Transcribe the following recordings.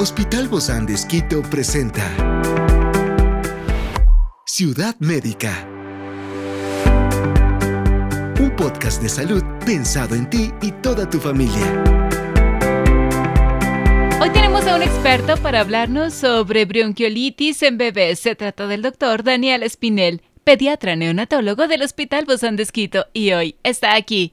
Hospital Bozán de Esquito presenta Ciudad Médica. Un podcast de salud pensado en ti y toda tu familia. Hoy tenemos a un experto para hablarnos sobre bronquiolitis en bebés. Se trata del doctor Daniel Espinel, pediatra neonatólogo del Hospital Bozán de Esquito, y hoy está aquí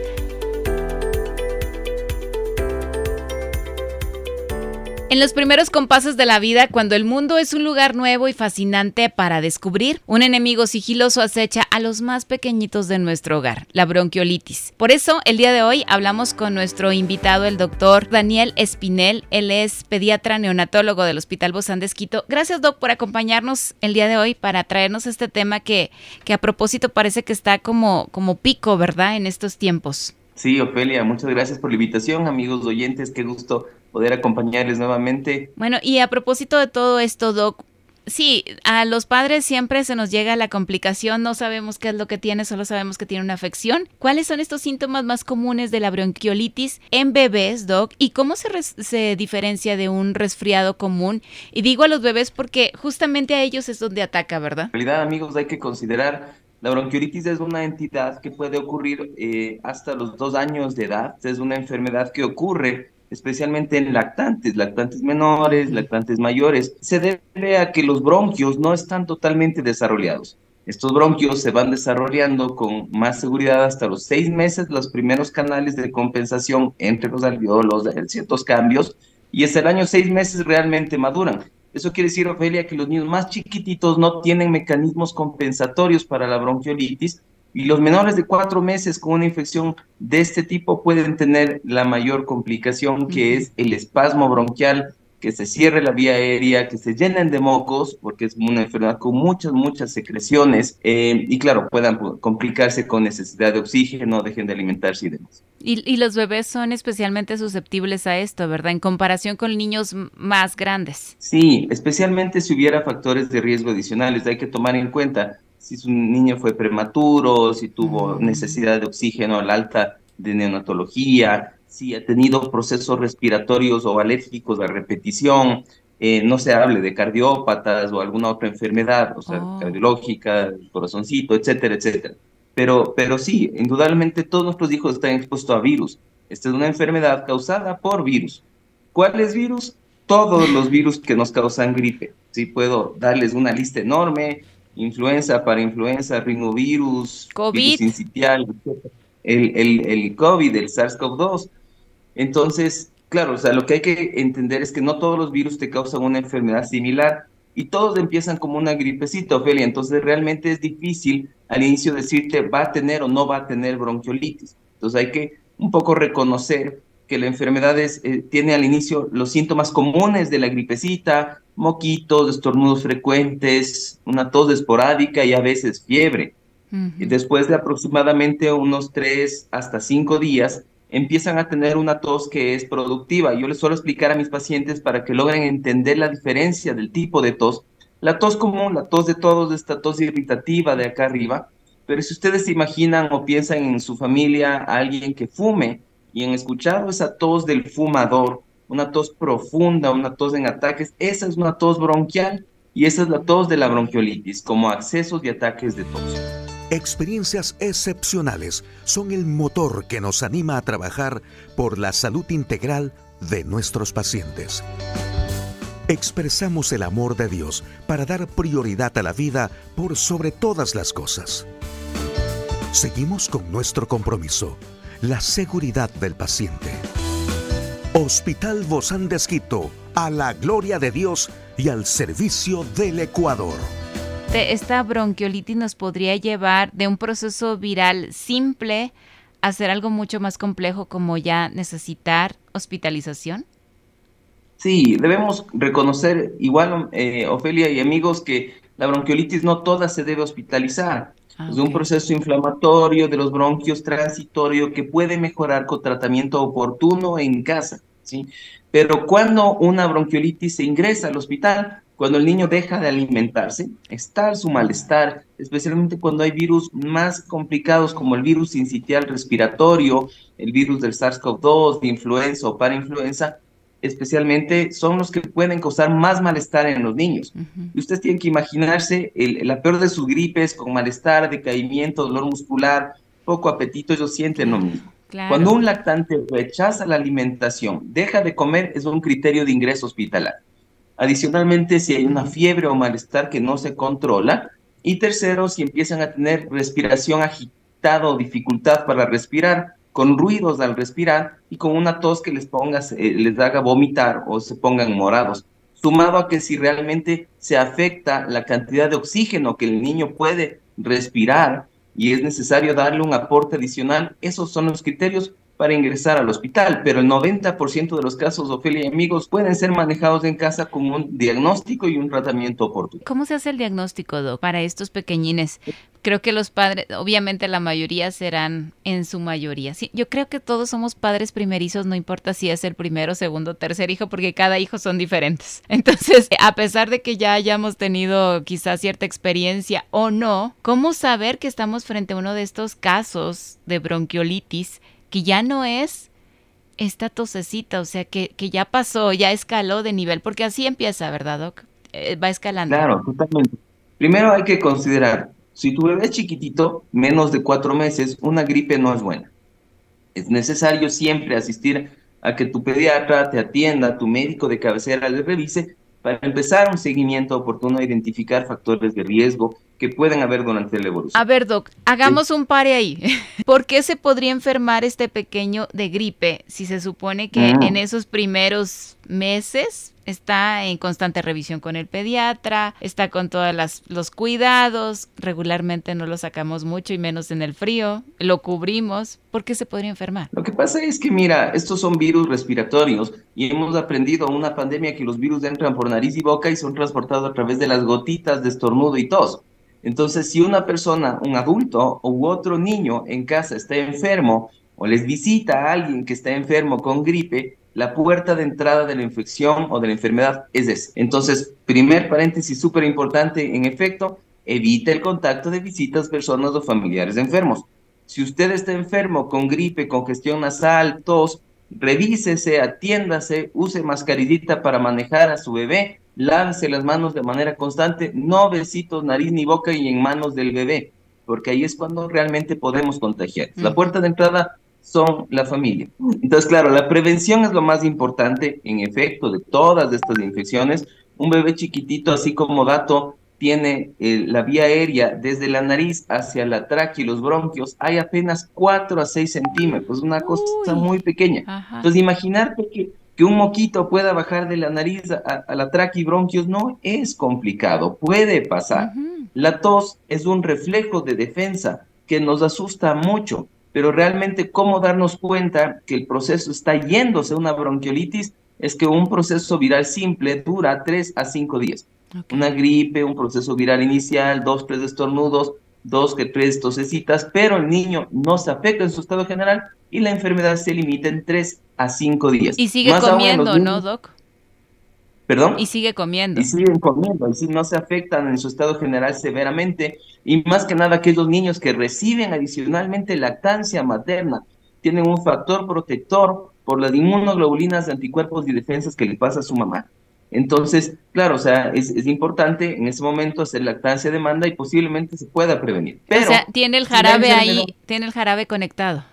En los primeros compases de la vida, cuando el mundo es un lugar nuevo y fascinante para descubrir, un enemigo sigiloso acecha a los más pequeñitos de nuestro hogar, la bronquiolitis. Por eso, el día de hoy hablamos con nuestro invitado, el doctor Daniel Espinel. Él es pediatra neonatólogo del Hospital Bozán de. Gracias, doc, por acompañarnos el día de hoy para traernos este tema que, que a propósito parece que está como, como pico, ¿verdad?, en estos tiempos. Sí, Ofelia, muchas gracias por la invitación, amigos oyentes, qué gusto poder acompañarles nuevamente. Bueno, y a propósito de todo esto, Doc, sí, a los padres siempre se nos llega la complicación, no sabemos qué es lo que tiene, solo sabemos que tiene una afección. ¿Cuáles son estos síntomas más comunes de la bronquiolitis en bebés, Doc? ¿Y cómo se, se diferencia de un resfriado común? Y digo a los bebés porque justamente a ellos es donde ataca, ¿verdad? En realidad, amigos, hay que considerar la bronquiolitis es una entidad que puede ocurrir eh, hasta los dos años de edad. Es una enfermedad que ocurre especialmente en lactantes, lactantes menores, lactantes mayores. Se debe a que los bronquios no están totalmente desarrollados. Estos bronquios se van desarrollando con más seguridad hasta los seis meses, los primeros canales de compensación entre los alveolos, ciertos cambios, y hasta el año seis meses realmente maduran. Eso quiere decir, Ofelia, que los niños más chiquititos no tienen mecanismos compensatorios para la bronquiolitis y los menores de cuatro meses con una infección de este tipo pueden tener la mayor complicación que es el espasmo bronquial que se cierre la vía aérea, que se llenen de mocos, porque es una enfermedad con muchas, muchas secreciones, eh, y claro, puedan complicarse con necesidad de oxígeno, dejen de alimentarse y demás. Y, y, los bebés son especialmente susceptibles a esto, ¿verdad? En comparación con niños más grandes. Sí, especialmente si hubiera factores de riesgo adicionales, hay que tomar en cuenta si su niño fue prematuro, si tuvo necesidad de oxígeno al alta de neonatología, si ha tenido procesos respiratorios o alérgicos a repetición, eh, no se hable de cardiópatas o alguna otra enfermedad, o sea, oh. cardiológica, corazoncito, etcétera, etcétera. Pero, pero sí, indudablemente todos nuestros hijos están expuestos a virus. Esta es una enfermedad causada por virus. ¿Cuáles virus? Todos los virus que nos causan gripe. Sí, puedo darles una lista enorme, influenza, para influenza, rinovirus, COVID. virus el, el, el COVID, el SARS-CoV-2. Entonces, claro, o sea, lo que hay que entender es que no todos los virus te causan una enfermedad similar y todos empiezan como una gripecita, Ofelia. Entonces, realmente es difícil al inicio decirte va a tener o no va a tener bronquiolitis. Entonces, hay que un poco reconocer que la enfermedad eh, tiene al inicio los síntomas comunes de la gripecita, moquitos, estornudos frecuentes, una tos esporádica y a veces fiebre. Y después de aproximadamente unos tres hasta cinco días, empiezan a tener una tos que es productiva. Yo les suelo explicar a mis pacientes para que logren entender la diferencia del tipo de tos. La tos común, la tos de todos, esta tos irritativa de acá arriba, pero si ustedes se imaginan o piensan en su familia a alguien que fume y han escuchado esa tos del fumador, una tos profunda, una tos en ataques, esa es una tos bronquial y esa es la tos de la bronquiolitis, como accesos y ataques de tos. Experiencias excepcionales son el motor que nos anima a trabajar por la salud integral de nuestros pacientes. Expresamos el amor de Dios para dar prioridad a la vida por sobre todas las cosas. Seguimos con nuestro compromiso, la seguridad del paciente. Hospital Bozán de Esquito, a la gloria de Dios y al servicio del Ecuador esta bronquiolitis nos podría llevar de un proceso viral simple a ser algo mucho más complejo como ya necesitar hospitalización? Sí, debemos reconocer igual, eh, Ofelia y amigos, que la bronquiolitis no toda se debe hospitalizar. Ah, es un proceso inflamatorio de los bronquios transitorio que puede mejorar con tratamiento oportuno en casa. ¿sí? Pero cuando una bronquiolitis se ingresa al hospital, cuando el niño deja de alimentarse, está su malestar, especialmente cuando hay virus más complicados como el virus incitial respiratorio, el virus del SARS-CoV-2, de influenza o parainfluenza, especialmente son los que pueden causar más malestar en los niños. Y ustedes tienen que imaginarse la peor de sus gripes con malestar, decaimiento, dolor muscular, poco apetito, ellos sienten lo mismo. Cuando un lactante rechaza la alimentación, deja de comer, es un criterio de ingreso hospitalario. Adicionalmente, si hay una fiebre o malestar que no se controla. Y tercero, si empiezan a tener respiración agitada o dificultad para respirar, con ruidos al respirar y con una tos que les ponga, eh, les haga vomitar o se pongan morados. Sumado a que si realmente se afecta la cantidad de oxígeno que el niño puede respirar y es necesario darle un aporte adicional, esos son los criterios para ingresar al hospital, pero el 90% de los casos, Ofelia y amigos, pueden ser manejados en casa con un diagnóstico y un tratamiento oportuno. ¿Cómo se hace el diagnóstico, Doc, para estos pequeñines? Creo que los padres, obviamente la mayoría serán en su mayoría. Sí, yo creo que todos somos padres primerizos, no importa si es el primero, segundo, tercer hijo, porque cada hijo son diferentes. Entonces, a pesar de que ya hayamos tenido quizás cierta experiencia o no, ¿cómo saber que estamos frente a uno de estos casos de bronquiolitis que ya no es esta tosecita, o sea, que, que ya pasó, ya escaló de nivel, porque así empieza, ¿verdad, Doc? Eh, va escalando. Claro, totalmente. Primero hay que considerar, si tu bebé es chiquitito, menos de cuatro meses, una gripe no es buena. Es necesario siempre asistir a que tu pediatra te atienda, tu médico de cabecera le revise para empezar un seguimiento oportuno identificar factores de riesgo que pueden haber durante la evolución. A ver, Doc, hagamos un pare ahí. ¿Por qué se podría enfermar este pequeño de gripe si se supone que mm. en esos primeros meses está en constante revisión con el pediatra, está con todos los cuidados, regularmente no lo sacamos mucho y menos en el frío, lo cubrimos, ¿por qué se podría enfermar? Lo que pasa es que, mira, estos son virus respiratorios y hemos aprendido en una pandemia que los virus entran por nariz y boca y son transportados a través de las gotitas de estornudo y tos. Entonces, si una persona, un adulto u otro niño en casa está enfermo o les visita a alguien que está enfermo con gripe, la puerta de entrada de la infección o de la enfermedad es ese. Entonces, primer paréntesis súper importante, en efecto, evite el contacto de visitas, personas o familiares enfermos. Si usted está enfermo con gripe, congestión nasal, tos, revísese, atiéndase, use mascarillita para manejar a su bebé, lávese las manos de manera constante, no besitos, nariz ni boca y en manos del bebé, porque ahí es cuando realmente podemos contagiar. La puerta de entrada son la familia. Entonces, claro, la prevención es lo más importante, en efecto, de todas estas infecciones. Un bebé chiquitito, así como dato, tiene eh, la vía aérea desde la nariz hacia la tráquea y los bronquios, hay apenas 4 a 6 centímetros, una cosa muy pequeña. Entonces, imaginarte que, que, un moquito pueda bajar de la nariz a, la tráquea y bronquios no es complicado, puede pasar. La tos es un reflejo de defensa que nos asusta mucho pero realmente cómo darnos cuenta que el proceso está yéndose a una bronquiolitis es que un proceso viral simple dura 3 a 5 días. Una gripe, un proceso viral inicial, dos, tres estornudos, dos que tres tosecitas, pero el niño no se afecta en su estado general y la enfermedad se limita en 3 a 5 días. Y sigue comiendo, ¿no, Doc? ¿Perdón? Y sigue comiendo. Y siguen comiendo, y si no se afectan en su estado general severamente, y más que nada aquellos niños que reciben adicionalmente lactancia materna, tienen un factor protector por las inmunoglobulinas de anticuerpos y defensas que le pasa a su mamá. Entonces, claro, o sea, es, importante en ese momento hacer lactancia demanda y posiblemente se pueda prevenir. Pero, o sea, tiene el jarabe ahí, tiene el jarabe conectado.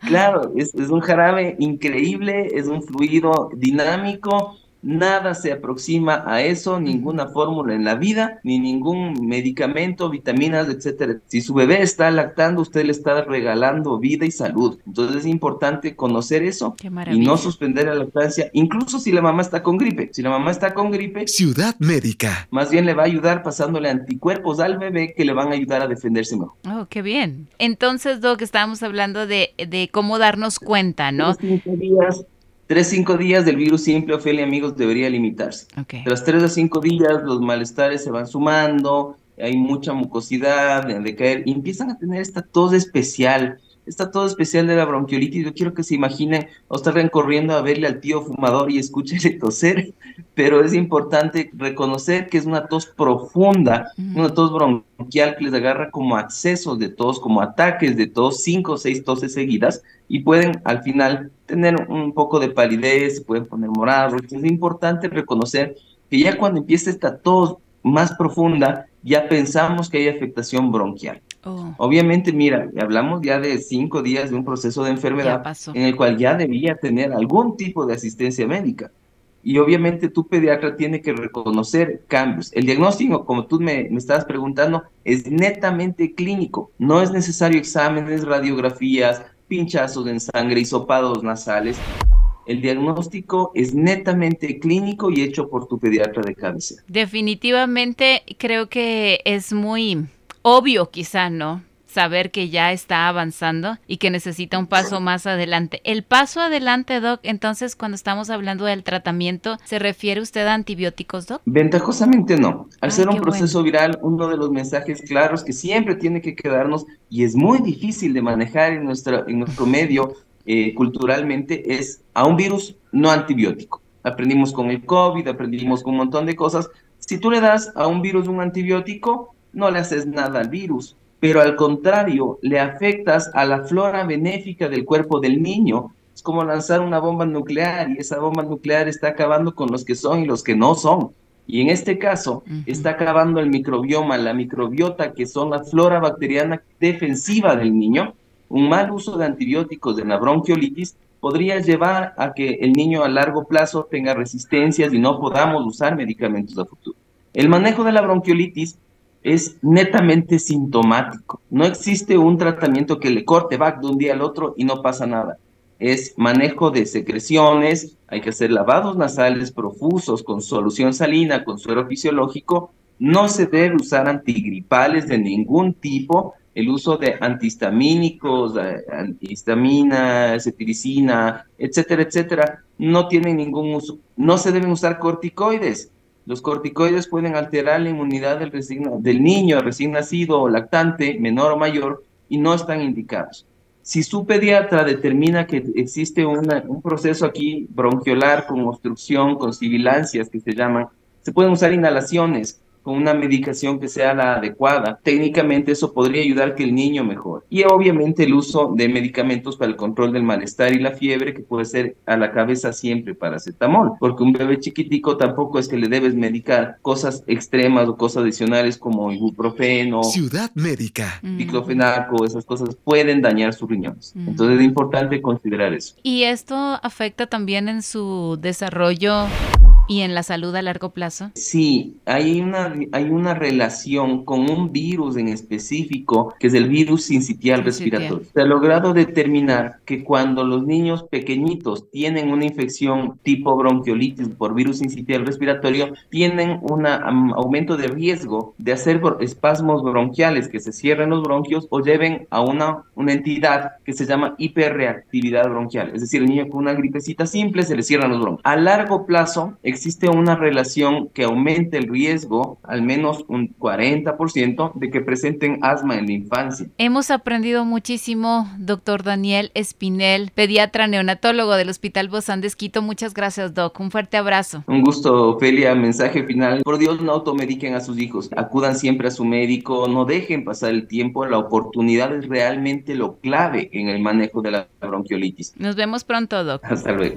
Claro, es, es un jarabe increíble, es un fluido dinámico, Nada se aproxima a eso, ninguna fórmula en la vida, ni ningún medicamento, vitaminas, etcétera. Si su bebé está lactando, usted le está regalando vida y salud. Entonces es importante conocer eso y no suspender la lactancia, incluso si la mamá está con gripe. Si la mamá está con gripe, Ciudad Médica. Más bien le va a ayudar pasándole anticuerpos al bebé que le van a ayudar a defenderse mejor. Oh, qué bien. Entonces, Doc, estábamos hablando de, de cómo darnos cuenta, ¿no? días Tres, cinco días del virus simple, Ofelia, amigos, debería limitarse. Tras tres a cinco días, los malestares se van sumando, hay mucha mucosidad, de caer, y empiezan a tener esta tos especial, está todo especial de la bronquiolitis. Yo quiero que se imaginen o estar corriendo a verle al tío fumador y escúchele toser, pero es importante reconocer que es una tos profunda, una tos bronquial que les agarra como accesos de tos, como ataques de tos, cinco o seis toses seguidas, y pueden al final tener un poco de palidez, pueden poner morados. Es importante reconocer que ya cuando empieza esta tos más profunda, ya pensamos que hay afectación bronquial. Oh. Obviamente, mira, hablamos ya de cinco días de un proceso de enfermedad en el cual ya debía tener algún tipo de asistencia médica. Y obviamente tu pediatra tiene que reconocer cambios. El diagnóstico, como tú me, me estabas preguntando, es netamente clínico. No es necesario exámenes, radiografías, pinchazos en sangre, y sopados nasales. El diagnóstico es netamente clínico y hecho por tu pediatra de cáncer. Definitivamente creo que es muy obvio quizá, ¿no? Saber que ya está avanzando y que necesita un paso más adelante. El paso adelante, Doc, entonces cuando estamos hablando del tratamiento, ¿se refiere usted a antibióticos, Doc? Ventajosamente no. Al ser un proceso viral, uno de los mensajes claros que siempre tiene que quedarnos y es muy difícil de manejar en, nuestra, en nuestro medio eh, culturalmente es a un virus no antibiótico. Aprendimos con el COVID, aprendimos con un montón de cosas. Si tú le das a un virus un antibiótico, no le haces nada al virus, pero al contrario, le afectas a la flora benéfica del cuerpo del niño. Es como lanzar una bomba nuclear y esa bomba nuclear está acabando con los que son y los que no son. Y en este caso, está acabando el microbioma, la microbiota, que son la flora bacteriana defensiva del niño. Un mal uso de antibióticos en la bronquiolitis podría llevar a que el niño a largo plazo tenga resistencias y no podamos usar medicamentos a futuro. El manejo de la bronquiolitis es netamente sintomático. No existe un tratamiento que le corte back de un día al otro y no pasa nada. Es manejo de secreciones, hay que hacer lavados nasales profusos con solución salina, con suero fisiológico. No se debe usar antigripales de ningún tipo. El uso de antihistamínicos, eh, antihistamina, cetiricina, etcétera, etcétera, no tienen ningún uso. No se deben usar corticoides los corticoides pueden alterar la inmunidad del, niño recién nacido o lactante, menor o mayor, y no están indicados. Si su pediatra determina que existe un proceso aquí bronquiolar con obstrucción, con sibilancias que se llaman, se pueden usar inhalaciones con una medicación que sea la adecuada. Técnicamente eso podría ayudar a que el niño mejore. Y obviamente el uso de medicamentos para el control del malestar y la fiebre, que puede ser a la cabeza siempre paracetamol, porque un bebé chiquitico tampoco es que le debes medicar cosas extremas o cosas adicionales como ibuprofeno, Ciudad Médica, diclofenaco, esas cosas pueden dañar sus riñones. Entonces es importante considerar eso. ¿Y esto afecta también en su desarrollo ¿Y en la salud a largo plazo? Sí, hay una, hay una relación con un virus en específico, que es el virus sincitial respiratorio. Se ha logrado determinar que cuando los niños pequeñitos tienen una infección tipo bronquiolitis por virus sincitial respiratorio, tienen un aumento de riesgo de hacer espasmos bronquiales, que se cierren los bronquios o lleven a una, una entidad que se llama hiperreactividad bronquial. Es decir, el niño con una gripecita simple se le cierran los bronquios. A largo plazo, existe una relación que aumente el riesgo, al menos un 40%, de que presenten asma en la infancia. Hemos aprendido muchísimo, doctor Daniel Espinel, pediatra neonatólogo del Hospital Bozán de Esquito. Muchas gracias, doc. Un fuerte abrazo. Un gusto, Ofelia. Mensaje final. Por Dios, no automediquen a sus hijos. Acudan siempre a su médico. No dejen pasar el tiempo. La oportunidad es realmente lo clave en el manejo de la bronquiolitis. Nos vemos pronto, doc. Hasta luego.